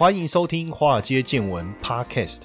欢迎收听《华尔街见闻》Podcast。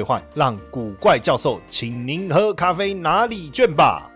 让古怪教授请您喝咖啡拿礼券吧。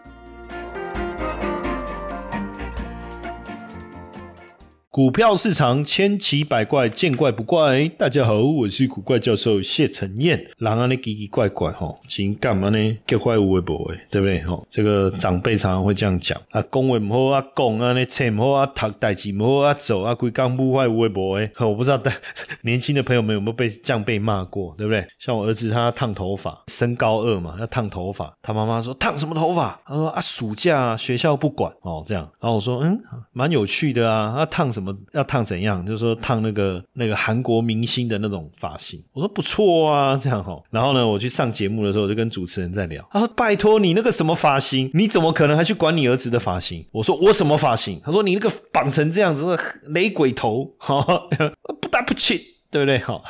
股票市场千奇百怪，见怪不怪。大家好，我是古怪教授谢承彦。人啊，你奇奇怪怪吼，请干嘛呢？叫怪无微博诶，对不对吼？这个长辈常常会这样讲啊，讲话唔好啊，讲啊，你切唔好啊，读代志唔好啊，走啊，规讲不坏无微博诶。我不知道但 年轻的朋友们有没有被这样被骂过，对不对？像我儿子他烫头发，升高二嘛，要烫头发，他妈妈说烫什么头发？他说啊，暑假学校不管哦，这样。然后我说嗯，蛮有趣的啊，他烫什么？要烫怎样？就是说烫那个那个韩国明星的那种发型。我说不错啊，这样哈。然后呢，我去上节目的时候，我就跟主持人在聊。他说：“拜托你那个什么发型，你怎么可能还去管你儿子的发型？”我说：“我什么发型？”他说：“你那个绑成这样子的雷鬼头，哈，不打不起。”对不对？好，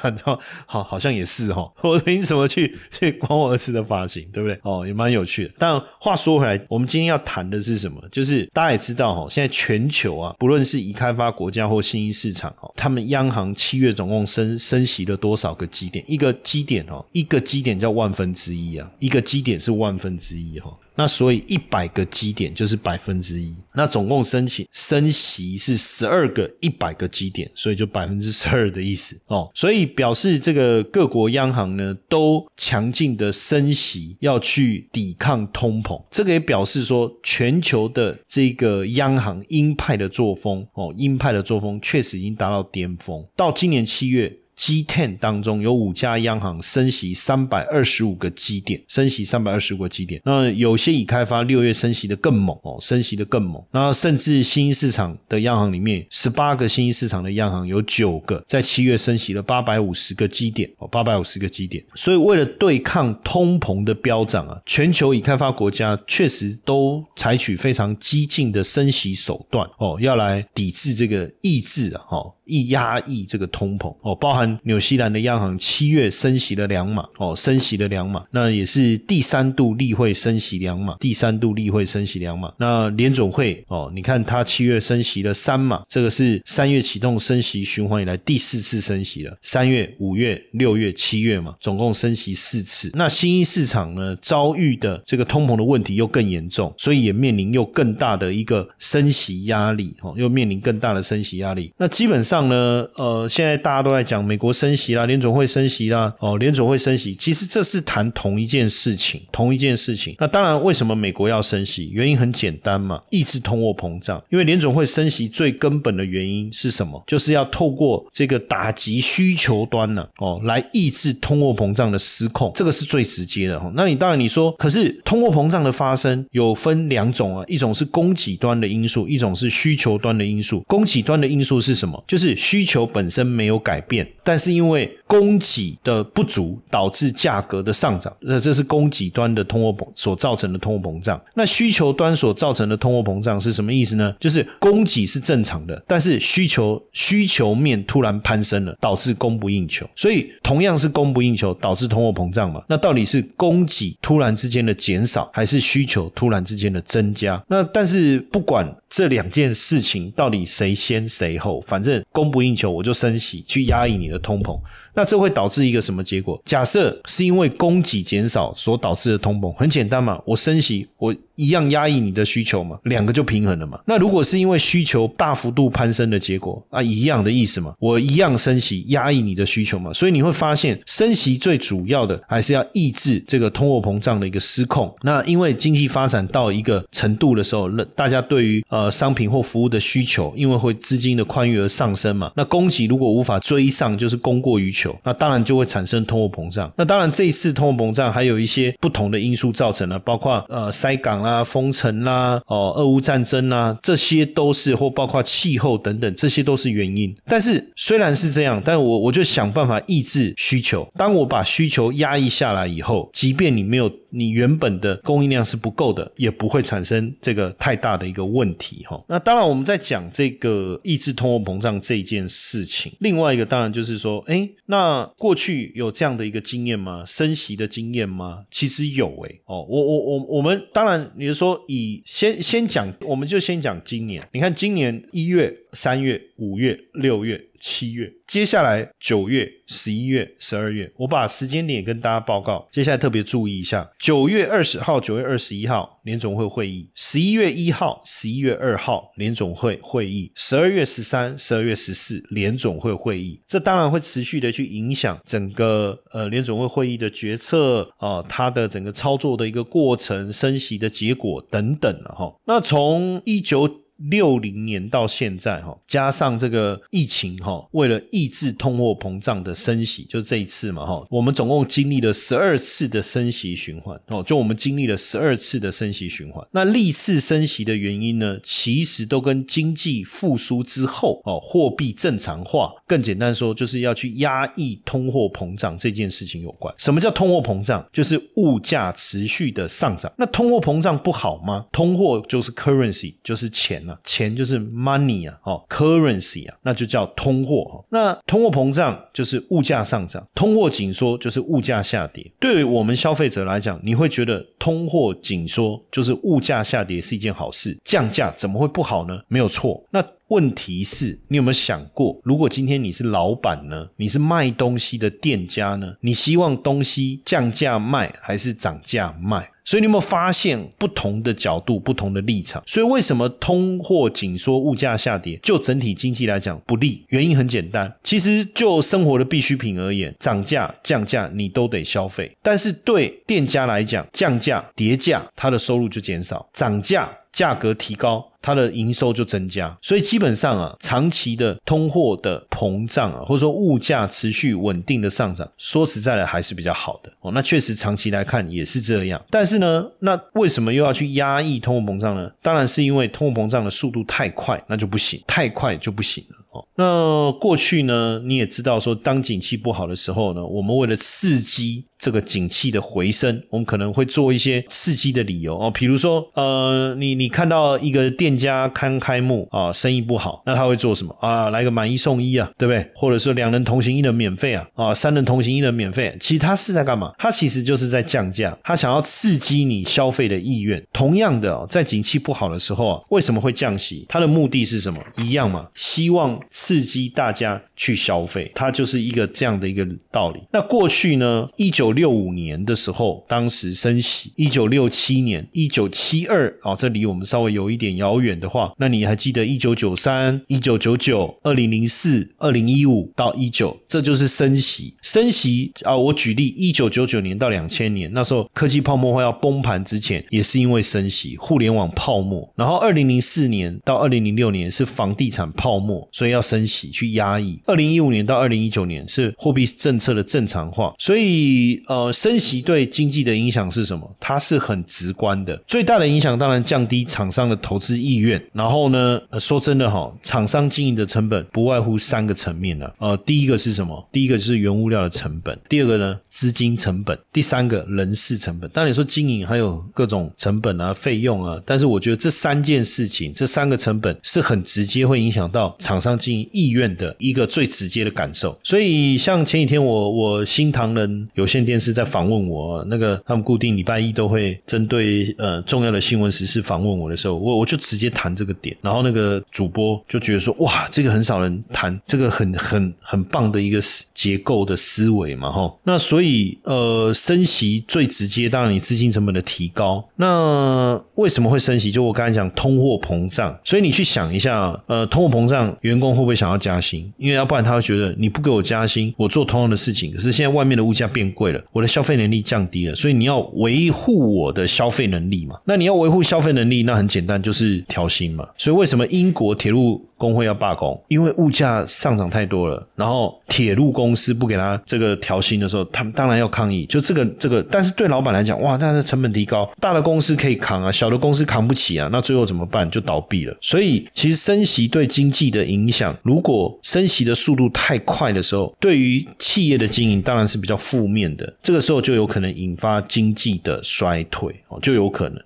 好，好，像也是哈。我凭什么去 去管我儿子的发型？对不对？哦，也蛮有趣的。但话说回来，我们今天要谈的是什么？就是大家也知道哈，现在全球啊，不论是已开发国家或新兴市场哦，他们央行七月总共升升息了多少个基点？一个基点哦，一个基点叫万分之一啊，一个基点是万分之一哈。那所以一百个基点就是百分之一，那总共申请升息是十二个一百个基点，所以就百分之十二的意思哦。所以表示这个各国央行呢都强劲的升息，要去抵抗通膨。这个也表示说，全球的这个央行鹰派的作风哦，鹰派的作风确实已经达到巅峰。到今年七月。G ten 当中有五家央行升息三百二十五个基点，升息三百二十五个基点。那有些已开发六月升息的更猛哦，升息的更猛。那甚至新兴市场的央行里面，十八个新兴市场的央行有九个在七月升息了八百五十个基点哦，八百五十个基点。所以为了对抗通膨的飙涨啊，全球已开发国家确实都采取非常激进的升息手段哦，要来抵制这个抑制啊，哦。一压抑这个通膨哦，包含纽西兰的央行七月升息了两码哦，升息了两码，那也是第三度例会升息两码，第三度例会升息两码。那联总会哦，你看它七月升息了三码，这个是三月启动升息循环以来第四次升息了，三月、五月、六月、七月嘛，总共升息四次。那新兴市场呢，遭遇的这个通膨的问题又更严重，所以也面临又更大的一个升息压力哦，又面临更大的升息压力。那基本上。上呢，呃，现在大家都在讲美国升息啦，联总会升息啦，哦，联总会升息，其实这是谈同一件事情，同一件事情。那当然，为什么美国要升息？原因很简单嘛，抑制通货膨胀。因为联总会升息最根本的原因是什么？就是要透过这个打击需求端呢，哦，来抑制通货膨胀的失控，这个是最直接的哈。那你当然你说，可是通货膨胀的发生有分两种啊，一种是供给端的因素，一种是需求端的因素。供给端的因素是什么？就是是需求本身没有改变，但是因为供给的不足导致价格的上涨，那这是供给端的通货膨所造成的通货膨胀。那需求端所造成的通货膨胀是什么意思呢？就是供给是正常的，但是需求需求面突然攀升了，导致供不应求。所以同样是供不应求导致通货膨胀嘛？那到底是供给突然之间的减少，还是需求突然之间的增加？那但是不管这两件事情到底谁先谁后，反正。供不应求，我就升息去压抑你的通膨，那这会导致一个什么结果？假设是因为供给减少所导致的通膨，很简单嘛，我升息我。一样压抑你的需求嘛，两个就平衡了嘛。那如果是因为需求大幅度攀升的结果啊，一样的意思嘛，我一样升息压抑你的需求嘛。所以你会发现，升息最主要的还是要抑制这个通货膨胀的一个失控。那因为经济发展到一个程度的时候，那大家对于呃商品或服务的需求，因为会资金的宽裕而上升嘛。那供给如果无法追上，就是供过于求，那当然就会产生通货膨胀。那当然这一次通货膨胀还有一些不同的因素造成了，包括呃塞港。啦、封城啦、哦，俄乌战争啦，这些都是或包括气候等等，这些都是原因。但是虽然是这样，但我我就想办法抑制需求。当我把需求压抑下来以后，即便你没有。你原本的供应量是不够的，也不会产生这个太大的一个问题哈。那当然，我们在讲这个抑制通货膨胀这件事情，另外一个当然就是说，哎，那过去有这样的一个经验吗？升息的经验吗？其实有哎哦，我我我我们当然，你是说以先先讲，我们就先讲今年。你看今年一月、三月、五月、六月。七月，接下来九月、十一月、十二月，我把时间点跟大家报告。接下来特别注意一下：九月二十号、九月二十一号联总会会议；十一月一号、十一月二号联总会会议；十二月十三、十二月十四联总会会议。这当然会持续的去影响整个呃联总会会议的决策啊，它的整个操作的一个过程、升息的结果等等了哈。那从一九。六零年到现在哈，加上这个疫情哈，为了抑制通货膨胀的升息，就这一次嘛哈，我们总共经历了十二次的升息循环哦，就我们经历了十二次的升息循环。那历次升息的原因呢，其实都跟经济复苏之后哦，货币正常化，更简单说，就是要去压抑通货膨胀这件事情有关。什么叫通货膨胀？就是物价持续的上涨。那通货膨胀不好吗？通货就是 currency，就是钱。钱就是 money 啊，哦，currency 啊，那就叫通货。那通货膨胀就是物价上涨，通货紧缩就是物价下跌。对于我们消费者来讲，你会觉得通货紧缩就是物价下跌是一件好事，降价怎么会不好呢？没有错。那问题是，你有没有想过，如果今天你是老板呢？你是卖东西的店家呢？你希望东西降价卖还是涨价卖？所以你有没有发现不同的角度、不同的立场？所以为什么通货紧缩、物价下跌，就整体经济来讲不利？原因很简单，其实就生活的必需品而言，涨价、降价你都得消费，但是对店家来讲，降价、叠价，他的收入就减少；涨价。价格提高，它的营收就增加，所以基本上啊，长期的通货的膨胀啊，或者说物价持续稳定的上涨，说实在的还是比较好的哦。那确实长期来看也是这样，但是呢，那为什么又要去压抑通货膨胀呢？当然是因为通货膨胀的速度太快，那就不行，太快就不行了哦。那过去呢，你也知道说，当景气不好的时候呢，我们为了刺激。这个景气的回升，我们可能会做一些刺激的理由哦，比如说，呃，你你看到一个店家刚开幕啊，生意不好，那他会做什么啊？来个买一送一啊，对不对？或者说两人同行一人免费啊，啊，三人同行一人免费。其实他是在干嘛？他其实就是在降价，他想要刺激你消费的意愿。同样的，在景气不好的时候啊，为什么会降息？他的目的是什么？一样嘛，希望刺激大家去消费，它就是一个这样的一个道理。那过去呢，一九六五年的时候，当时升息；一九六七年、一九七二，啊，这离我们稍微有一点遥远的话，那你还记得一九九三、一九九九、二零零四、二零一五到一九，这就是升息。升息啊，我举例，一九九九年到两千年，那时候科技泡沫化要崩盘之前，也是因为升息，互联网泡沫。然后二零零四年到二零零六年是房地产泡沫，所以要升息去压抑。二零一五年到二零一九年是货币政策的正常化，所以。呃，升息对经济的影响是什么？它是很直观的。最大的影响当然降低厂商的投资意愿。然后呢，说真的哈，厂商经营的成本不外乎三个层面呢。呃，第一个是什么？第一个就是原物料的成本。第二个呢，资金成本。第三个人事成本。当然你说经营还有各种成本啊、费用啊，但是我觉得这三件事情，这三个成本是很直接会影响到厂商经营意愿的一个最直接的感受。所以像前几天我我新唐人有限电视在访问我，那个他们固定礼拜一都会针对呃重要的新闻时事访问我的时候，我我就直接谈这个点，然后那个主播就觉得说哇，这个很少人谈，这个很很很棒的一个结构的思维嘛，哈。那所以呃升息最直接，当然你资金成本的提高。那为什么会升息？就我刚才讲通货膨胀，所以你去想一下，呃，通货膨胀，员工会不会想要加薪？因为要不然他会觉得你不给我加薪，我做同样的事情，可是现在外面的物价变贵了。我的消费能力降低了，所以你要维护我的消费能力嘛？那你要维护消费能力，那很简单，就是调薪嘛。所以为什么英国铁路工会要罢工？因为物价上涨太多了，然后铁路公司不给他这个调薪的时候，他们当然要抗议。就这个这个，但是对老板来讲，哇，但是成本提高，大的公司可以扛啊，小的公司扛不起啊，那最后怎么办？就倒闭了。所以其实升息对经济的影响，如果升息的速度太快的时候，对于企业的经营当然是比较负面的。这个时候就有可能引发经济的衰退哦，就有可能。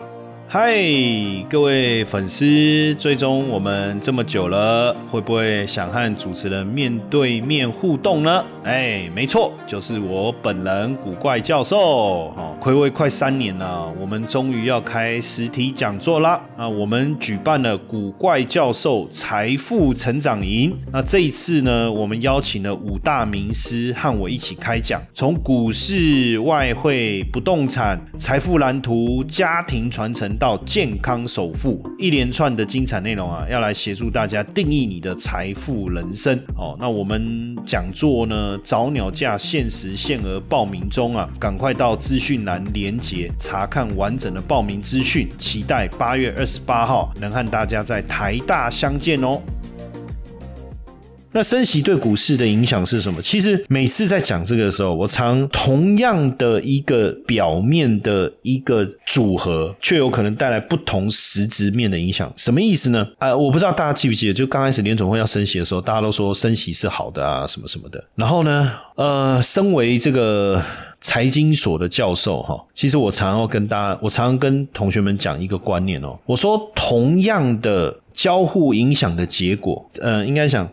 嗨，各位粉丝，追踪我们这么久了，会不会想和主持人面对面互动呢？哎，没错，就是我本人古怪教授。哈，暌违快三年了，我们终于要开实体讲座啦！啊，我们举办了古怪教授财富成长营。那这一次呢，我们邀请了五大名师和我一起开讲，从股市、外汇、不动产、财富蓝图、家庭传承。到健康首富，一连串的精彩内容啊，要来协助大家定义你的财富人生哦。那我们讲座呢，早鸟价限时限额报名中啊，赶快到资讯栏连接查看完整的报名资讯，期待八月二十八号能和大家在台大相见哦。那升息对股市的影响是什么？其实每次在讲这个的时候，我常同样的一个表面的一个组合，却有可能带来不同实质面的影响。什么意思呢？啊，我不知道大家记不记得，就刚开始联总会要升息的时候，大家都说升息是好的啊，什么什么的。然后呢，呃，身为这个财经所的教授哈，其实我常要跟大家，我常跟同学们讲一个观念哦，我说同样的交互影响的结果，呃，应该想。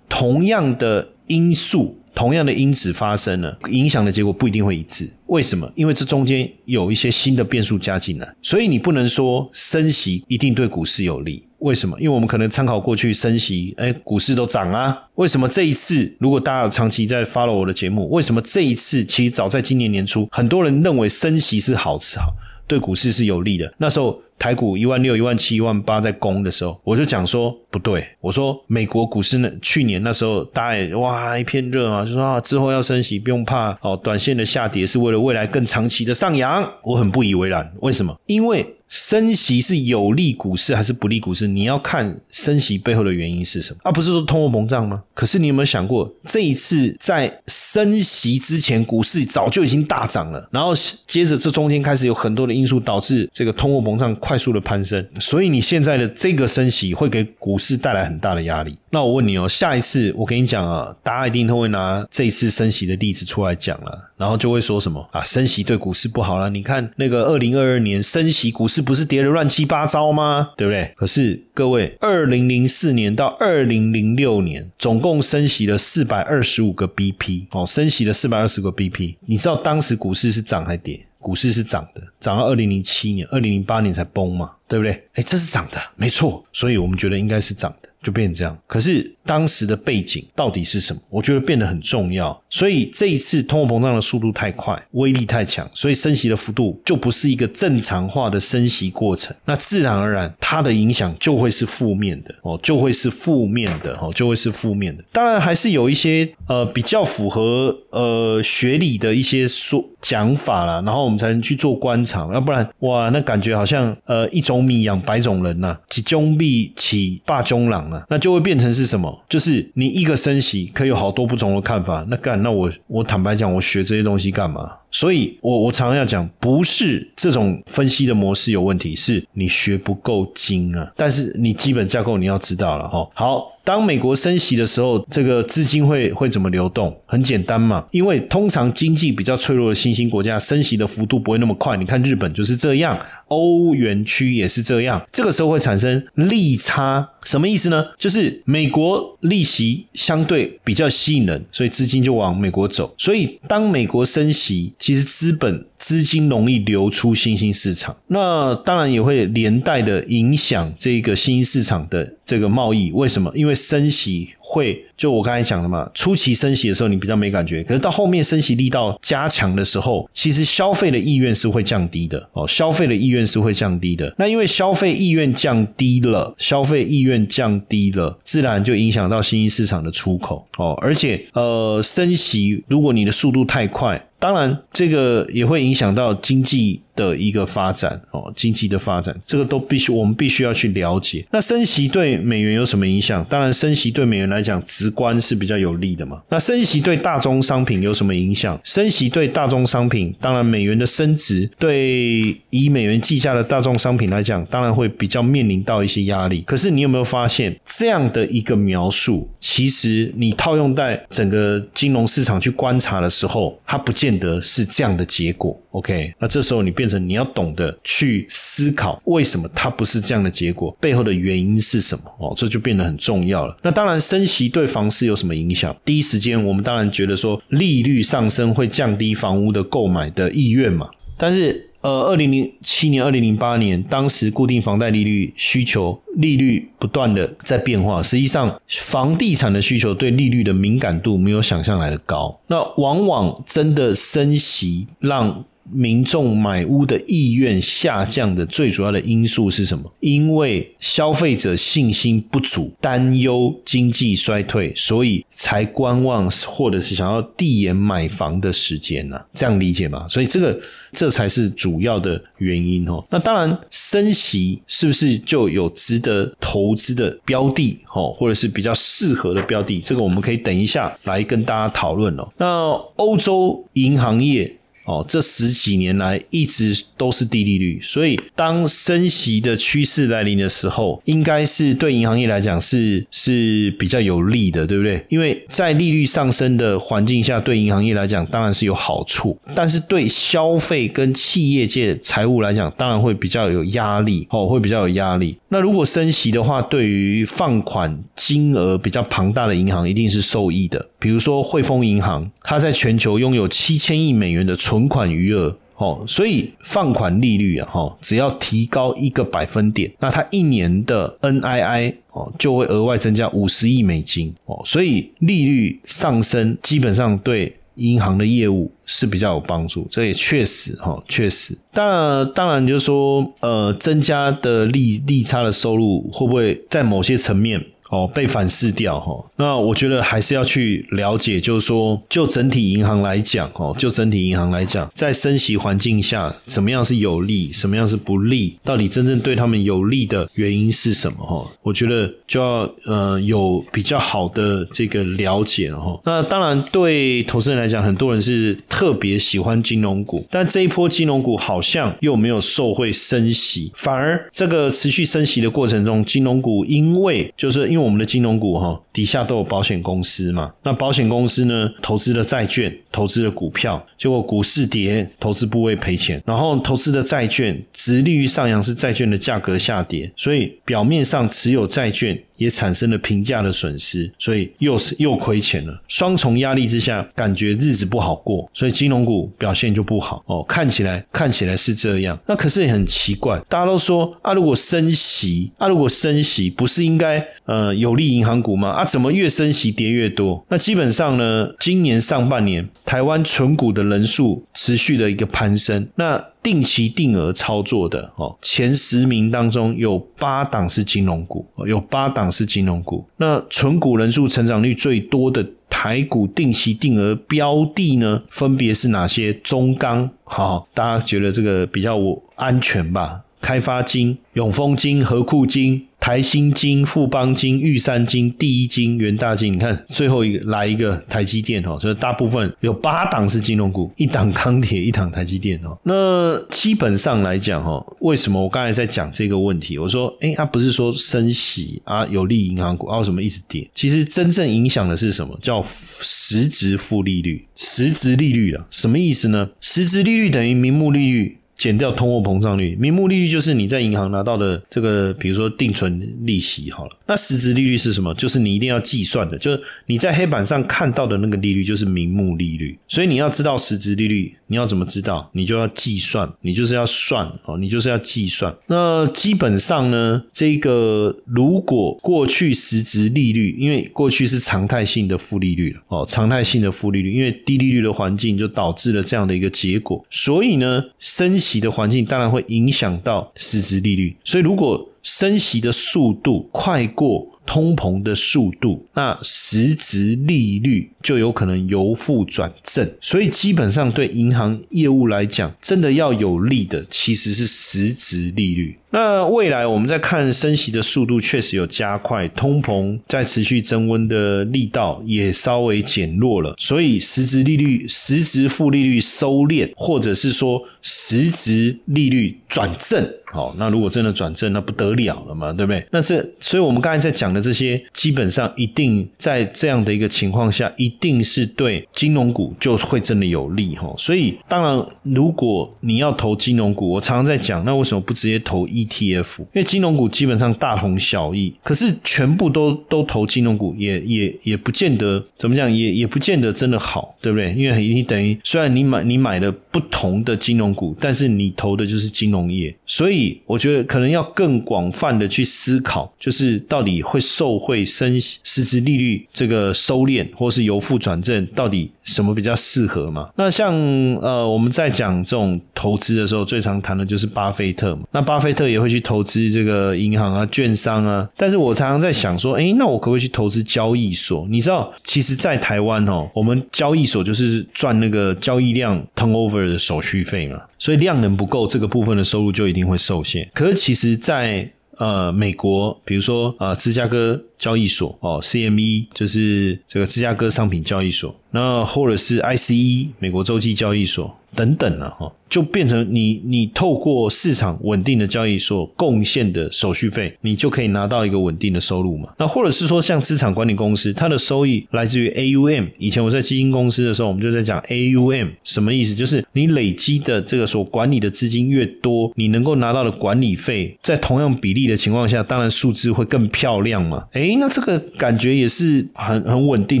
同样的因素，同样的因子发生了，影响的结果不一定会一致。为什么？因为这中间有一些新的变数加进来，所以你不能说升息一定对股市有利。为什么？因为我们可能参考过去升息，哎，股市都涨啊。为什么这一次？如果大家有长期在 follow 我的节目，为什么这一次？其实早在今年年初，很多人认为升息是好是好，对股市是有利的。那时候。台股一万六、一万七、一万八在攻的时候，我就讲说不对。我说美国股市呢，去年那时候大家哇一片热嘛，就说啊之后要升息，不用怕哦，短线的下跌是为了未来更长期的上扬。我很不以为然，为什么？因为。升息是有利股市还是不利股市？你要看升息背后的原因是什么？而不是说通货膨胀吗？可是你有没有想过，这一次在升息之前，股市早就已经大涨了，然后接着这中间开始有很多的因素导致这个通货膨胀快速的攀升，所以你现在的这个升息会给股市带来很大的压力。那我问你哦，下一次我跟你讲啊，大家一定都会拿这一次升息的例子出来讲了，然后就会说什么啊，升息对股市不好了。你看那个二零二二年升息，股市不是跌得乱七八糟吗？对不对？可是各位，二零零四年到二零零六年，总共升息了四百二十五个 BP 哦，升息了四百二十个 BP。你知道当时股市是涨还跌？股市是涨的，涨到二零零七年、二零零八年才崩嘛，对不对？哎，这是涨的，没错。所以我们觉得应该是涨的。就变成这样，可是当时的背景到底是什么？我觉得变得很重要。所以这一次通货膨胀的速度太快，威力太强，所以升息的幅度就不是一个正常化的升息过程。那自然而然，它的影响就会是负面的哦，就会是负面的哦，就会是负面的。当然还是有一些呃比较符合呃学理的一些说讲法啦，然后我们才能去做观察。要不然哇，那感觉好像呃一种米养百种人呐，几中币起霸中郎。那就会变成是什么？就是你一个升息可以有好多不同的看法。那干，那我我坦白讲，我学这些东西干嘛？所以，我我常常要讲，不是这种分析的模式有问题，是你学不够精啊。但是你基本架构你要知道了哈。好，当美国升息的时候，这个资金会会怎么流动？很简单嘛，因为通常经济比较脆弱的新兴国家，升息的幅度不会那么快。你看日本就是这样，欧元区也是这样。这个时候会产生利差，什么意思呢？就是美国利息相对比较吸引人，所以资金就往美国走。所以当美国升息，其实资本资金容易流出新兴市场，那当然也会连带的影响这个新兴市场的这个贸易。为什么？因为升息。会就我刚才讲的嘛，初期升息的时候你比较没感觉，可是到后面升息力道加强的时候，其实消费的意愿是会降低的哦，消费的意愿是会降低的。那因为消费意愿降低了，消费意愿降低了，自然就影响到新兴市场的出口哦，而且呃升息，如果你的速度太快。当然，这个也会影响到经济的一个发展哦，经济的发展，这个都必须我们必须要去了解。那升息对美元有什么影响？当然，升息对美元来讲直观是比较有利的嘛。那升息对大宗商品有什么影响？升息对大宗商品，当然美元的升值对以美元计价的大宗商品来讲，当然会比较面临到一些压力。可是你有没有发现这样的一个描述？其实你套用在整个金融市场去观察的时候，它不见得是这样的结果。OK，那这时候你变成你要懂得去思考，为什么它不是这样的结果，背后的原因是什么？哦，这就变得很重要了。那当然，升息对房市有什么影响？第一时间，我们当然觉得说利率上升会降低房屋的购买的意愿嘛。但是，呃，二零零七年、二零零八年，当时固定房贷利率需求利率不断的在变化，实际上房地产的需求对利率的敏感度没有想象来的高。那往往真的升息让民众买屋的意愿下降的最主要的因素是什么？因为消费者信心不足，担忧经济衰退，所以才观望或者是想要递延买房的时间呢？这样理解吗？所以这个这才是主要的原因哦。那当然，升息是不是就有值得投资的标的哦，或者是比较适合的标的？这个我们可以等一下来跟大家讨论哦。那欧洲银行业。哦，这十几年来一直都是低利率，所以当升息的趋势来临的时候，应该是对银行业来讲是是比较有利的，对不对？因为在利率上升的环境下，对银行业来讲当然是有好处，但是对消费跟企业界财务来讲，当然会比较有压力，哦，会比较有压力。那如果升息的话，对于放款金额比较庞大的银行一定是受益的，比如说汇丰银行，它在全球拥有七千亿美元的存。存款余额哦，所以放款利率啊，哈，只要提高一个百分点，那它一年的 NII 哦就会额外增加五十亿美金哦，所以利率上升基本上对银行的业务是比较有帮助，这也确实哈，确实。当然，当然就是说，呃，增加的利利差的收入会不会在某些层面？哦，被反噬掉哈。那我觉得还是要去了解，就是说，就整体银行来讲，哦，就整体银行来讲，在升息环境下，怎么样是有利，什么样是不利？到底真正对他们有利的原因是什么？哈，我觉得就要呃有比较好的这个了解哈。那当然，对投资人来讲，很多人是特别喜欢金融股，但这一波金融股好像又没有受惠升息，反而这个持续升息的过程中，金融股因为就是因为我们的金融股哈，底下都有保险公司嘛。那保险公司呢，投资的债券，投资的股票，结果股市跌，投资部位赔钱。然后投资的债券，值利率上扬，是债券的价格下跌，所以表面上持有债券。也产生了平价的损失，所以又是又亏钱了。双重压力之下，感觉日子不好过，所以金融股表现就不好哦。看起来看起来是这样，那可是也很奇怪。大家都说啊，如果升息啊，如果升息不是应该呃有利银行股吗？啊，怎么越升息跌越多？那基本上呢，今年上半年台湾存股的人数持续的一个攀升，那。定期定额操作的哦，前十名当中有八档是金融股，有八档是金融股。那存股人数成长率最多的台股定期定额标的呢，分别是哪些？中钢，好，大家觉得这个比较安全吧？开发金、永丰金、和库金。台新金、富邦金、玉山金、第一金、元大金，你看最后一个来一个台积电哦，所以大部分有八档是金融股，一档钢铁，一档台积电哦。那基本上来讲哈，为什么我刚才在讲这个问题？我说，哎，它不是说升息啊有利银行股啊，为什么一直跌？其实真正影响的是什么？叫实质负利率，实质利率啊，什么意思呢？实质利率等于名目利率。减掉通货膨胀率，名目利率就是你在银行拿到的这个，比如说定存利息好了。那实质利率是什么？就是你一定要计算的，就是你在黑板上看到的那个利率就是名目利率。所以你要知道实质利率，你要怎么知道？你就要计算，你就是要算哦，你就是要计算。那基本上呢，这个如果过去实质利率，因为过去是常态性的负利率哦，常态性的负利率，因为低利率的环境就导致了这样的一个结果。所以呢，升息。息的环境当然会影响到实质利率，所以如果升息的速度快过通膨的速度，那实质利率就有可能由负转正。所以基本上对银行业务来讲，真的要有利的其实是实质利率。那未来我们在看升息的速度确实有加快，通膨在持续增温的力道也稍微减弱了，所以实质利率、实质负利率收敛，或者是说实质利率转正。好，那如果真的转正，那不得了了嘛，对不对？那这，所以我们刚才在讲的这些，基本上一定在这样的一个情况下，一定是对金融股就会真的有利哈。所以，当然，如果你要投金融股，我常常在讲，那为什么不直接投 ETF？因为金融股基本上大同小异，可是全部都都投金融股，也也也不见得怎么讲，也也不见得真的好，对不对？因为你等于虽然你买你买了不同的金融股，但是你投的就是金融业，所以。我觉得可能要更广泛的去思考，就是到底会受惠升实质利率这个收敛，或是由负转正，到底什么比较适合嘛？那像呃我们在讲这种投资的时候，最常谈的就是巴菲特嘛。那巴菲特也会去投资这个银行啊、券商啊。但是我常常在想说，哎，那我可不可以去投资交易所？你知道，其实，在台湾哦，我们交易所就是赚那个交易量 turnover 的手续费嘛。所以量能不够，这个部分的收入就一定会受限。可是其实，在呃美国，比如说呃芝加哥交易所哦，CME 就是这个芝加哥商品交易所，那或者是 ICE 美国洲际交易所等等了哈。就变成你你透过市场稳定的交易所贡献的手续费，你就可以拿到一个稳定的收入嘛？那或者是说像资产管理公司，它的收益来自于 AUM。以前我在基金公司的时候，我们就在讲 AUM 什么意思？就是你累积的这个所管理的资金越多，你能够拿到的管理费，在同样比例的情况下，当然数字会更漂亮嘛。诶，那这个感觉也是很很稳定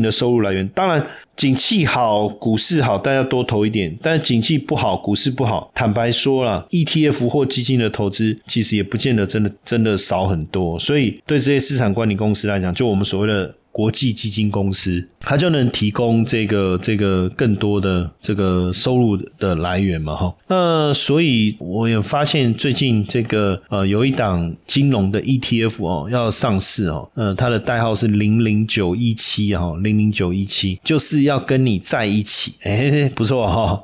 的收入来源。当然，景气好，股市好，大家多投一点；但是景气不好，股市不好，坦白说了，ETF 或基金的投资其实也不见得真的真的少很多，所以对这些市场管理公司来讲，就我们所谓的。国际基金公司，它就能提供这个这个更多的这个收入的来源嘛，哈。那所以我也发现最近这个呃有一档金融的 ETF 哦要上市哦，呃它的代号是零零九一七哈，零零九一七就是要跟你在一起，哎不错哈。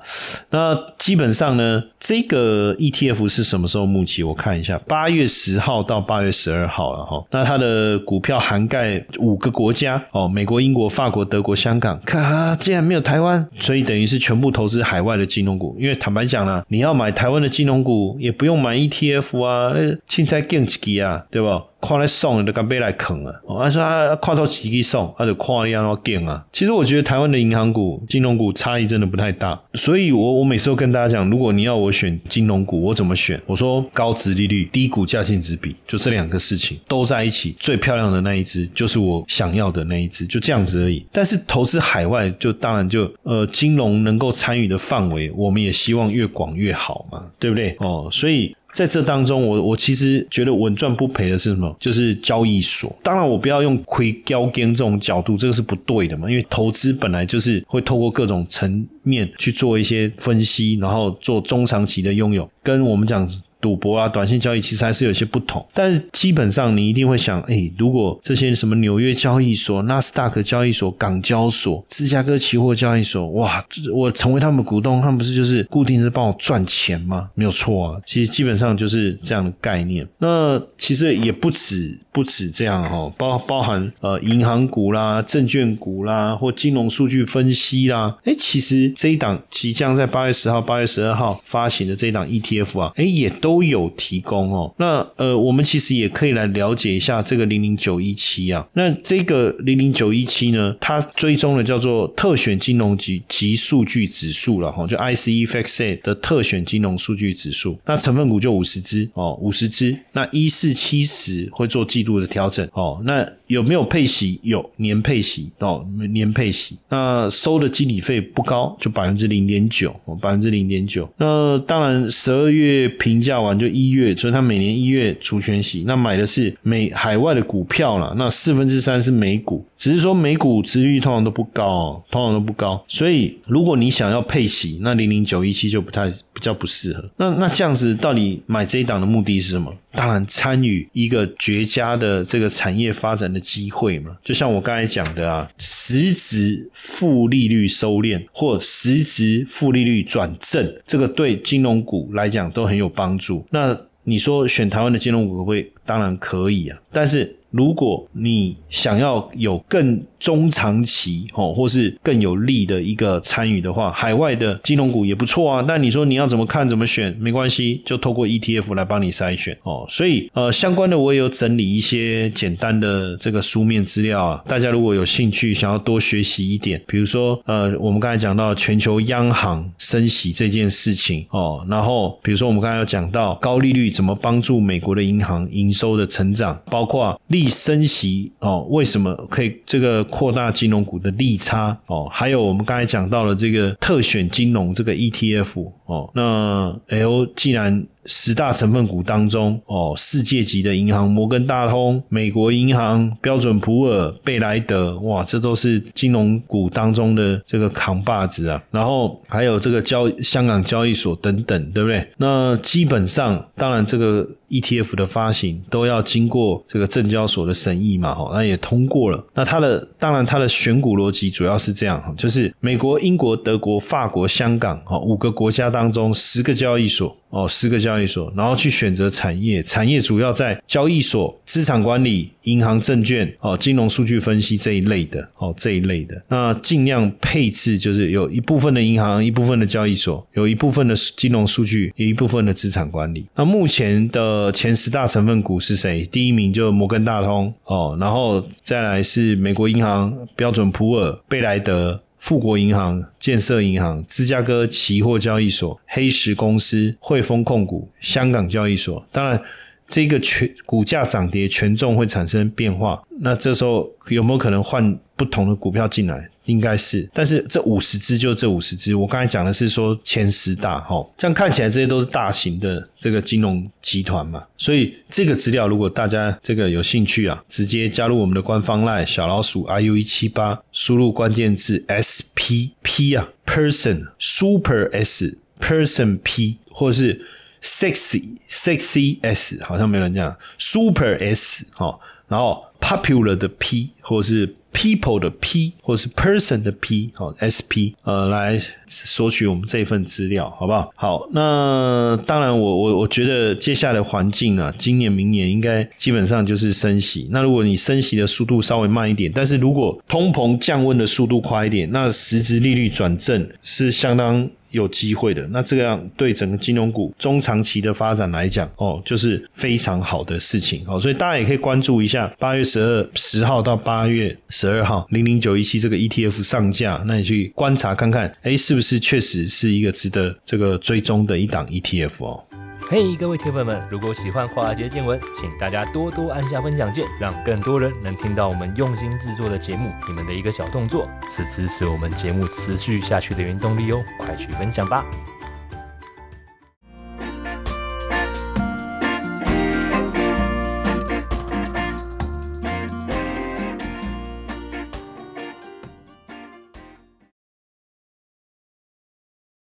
那基本上呢，这个 ETF 是什么时候募集？我看一下，八月十号到八月十二号了哈。那它的股票涵盖五个国。家哦，美国、英国、法国、德国、香港，看啊竟然没有台湾，所以等于是全部投资海外的金融股。因为坦白讲呢，你要买台湾的金融股，也不用买 ETF 啊，现在更急啊，对吧？看来送，就敢背来啃啊！我说啊，看到几个送，他就看一样要变啊。其实我觉得台湾的银行股、金融股差异真的不太大，所以我我每次都跟大家讲，如果你要我选金融股，我怎么选？我说高值利率、低股价净值比，就这两个事情都在一起，最漂亮的那一只就是我想要的那一只，就这样子而已。但是投资海外，就当然就呃，金融能够参与的范围，我们也希望越广越好嘛，对不对？哦，所以。在这当中，我我其实觉得稳赚不赔的是什么？就是交易所。当然，我不要用亏交跟这种角度，这个是不对的嘛。因为投资本来就是会透过各种层面去做一些分析，然后做中长期的拥有，跟我们讲。赌博啊，短线交易其实还是有些不同，但是基本上你一定会想，哎，如果这些什么纽约交易所、纳斯达克交易所、港交所、芝加哥期货交易所，哇，我成为他们股东，他们不是就是固定是帮我赚钱吗？没有错啊，其实基本上就是这样的概念。那其实也不止不止这样哈，包包含呃银行股啦、证券股啦，或金融数据分析啦，哎，其实这一档即将在八月十号、八月十二号发行的这一档 ETF 啊，哎，也。都有提供哦，那呃，我们其实也可以来了解一下这个零零九一七啊。那这个零零九一七呢，它追踪的叫做特选金融级及数据指数了哈，就 ICE FXA 的特选金融数据指数。那成分股就五十只哦，五十只。那一四七十会做季度的调整哦。那有没有配息？有年配息哦，年配息。那收的经理费不高，就百分之零点九哦，百分之零点九。那当然十二月评价。完就一月，所以他每年一月除权息，那买的是美海外的股票了，那四分之三是美股，只是说美股值率通常都不高哦，通常都不高，所以如果你想要配息，那零零九一七就不太比较不适合。那那这样子到底买这一档的目的是什么？当然参与一个绝佳的这个产业发展的机会嘛。就像我刚才讲的啊，实质负利率收敛或实质负利率转正，这个对金融股来讲都很有帮助。那你说选台湾的金融股会？当然可以啊，但是如果你想要有更中长期哦，或是更有利的一个参与的话，海外的金融股也不错啊。那你说你要怎么看怎么选，没关系，就透过 ETF 来帮你筛选哦。所以呃，相关的我也有整理一些简单的这个书面资料啊。大家如果有兴趣想要多学习一点，比如说呃，我们刚才讲到全球央行升息这件事情哦，然后比如说我们刚才有讲到高利率怎么帮助美国的银行营收的成长，包括利升息哦，为什么可以这个？扩大金融股的利差哦，还有我们刚才讲到了这个特选金融这个 ETF 哦，那 L 既然。十大成分股当中，哦，世界级的银行摩根大通、美国银行、标准普尔、贝莱德，哇，这都是金融股当中的这个扛把子啊。然后还有这个交香港交易所等等，对不对？那基本上，当然这个 ETF 的发行都要经过这个证交所的审议嘛，哈，那也通过了。那它的当然它的选股逻辑主要是这样，就是美国、英国、德国、法国、香港，哈，五个国家当中十个交易所。哦，四个交易所，然后去选择产业，产业主要在交易所、资产管理、银行、证券、哦，金融数据分析这一类的，哦，这一类的，那尽量配置就是有一部分的银行，一部分的交易所，有一部分的金融数据，有一部分的资产管理。那目前的前十大成分股是谁？第一名就摩根大通，哦，然后再来是美国银行、标准普尔、贝莱德。富国银行、建设银行、芝加哥期货交易所、黑石公司、汇丰控股、香港交易所，当然，这个权股价涨跌权重会产生变化。那这时候有没有可能换不同的股票进来？应该是，但是这五十只就这五十只。我刚才讲的是说前十大哈，这样看起来这些都是大型的这个金融集团嘛。所以这个资料如果大家这个有兴趣啊，直接加入我们的官方 line 小老鼠 iu 一七八，输入关键字 spp 啊，person super s person p 或者是 sexy sexy s，好像没人讲 super s 哈，然后 popular 的 p 或是。People 的 P 或是 Person 的 P，好 SP，呃，来索取我们这份资料，好不好？好，那当然，我我我觉得接下来环境啊，今年明年应该基本上就是升息。那如果你升息的速度稍微慢一点，但是如果通膨降温的速度快一点，那实质利率转正是相当。有机会的，那这样对整个金融股中长期的发展来讲，哦，就是非常好的事情哦。所以大家也可以关注一下八月十十二十号到八月十二号零零九一七这个 ETF 上架，那你去观察看看，哎，是不是确实是一个值得这个追踪的一档 ETF 哦。嘿，各位铁粉们，如果喜欢华尔街见闻，请大家多多按下分享键，让更多人能听到我们用心制作的节目。你们的一个小动作，是支持我们节目持续下去的原动力哦，快去分享吧！